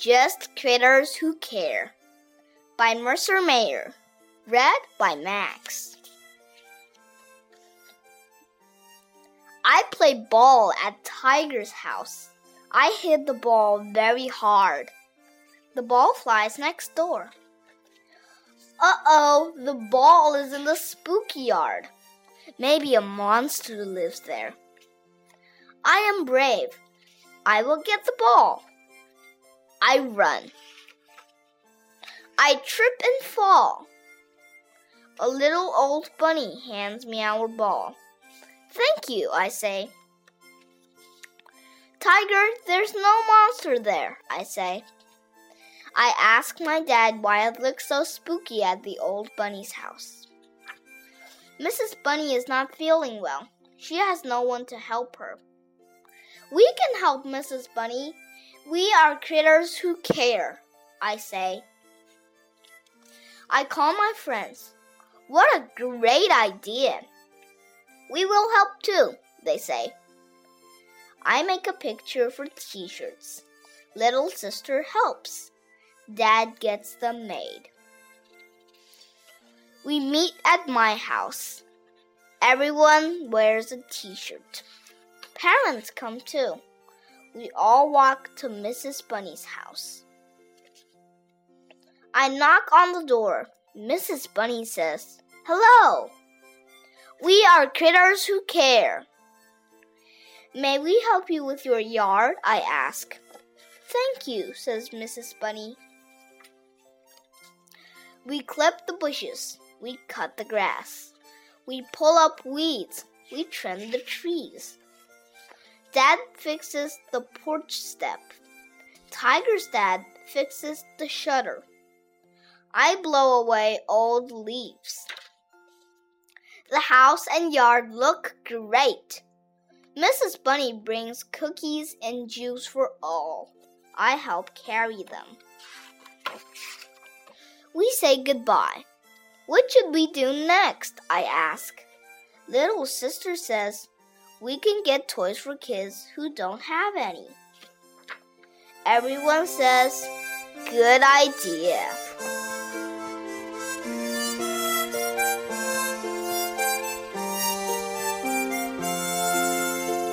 Just Critters Who Care by Mercer Mayer. Read by Max. I play ball at Tiger's house. I hit the ball very hard. The ball flies next door. Uh oh, the ball is in the spooky yard. Maybe a monster lives there. I am brave. I will get the ball. I run. I trip and fall. A little old bunny hands me our ball. Thank you, I say. Tiger, there's no monster there, I say. I ask my dad why it looks so spooky at the old bunny's house. Mrs. Bunny is not feeling well. She has no one to help her. We can help Mrs. Bunny. We are critters who care, I say. I call my friends. What a great idea! We will help too, they say. I make a picture for t shirts. Little sister helps. Dad gets them made. We meet at my house. Everyone wears a t shirt. Parents come too. We all walk to Mrs. Bunny's house. I knock on the door. Mrs. Bunny says, Hello. We are critters who care. May we help you with your yard? I ask. Thank you, says Mrs. Bunny. We clip the bushes. We cut the grass. We pull up weeds. We trim the trees. Dad fixes the porch step. Tiger's dad fixes the shutter. I blow away old leaves. The house and yard look great. Mrs. Bunny brings cookies and juice for all. I help carry them. We say goodbye. What should we do next? I ask. Little sister says, We can get toys for kids who don't have any. Everyone says, Good idea.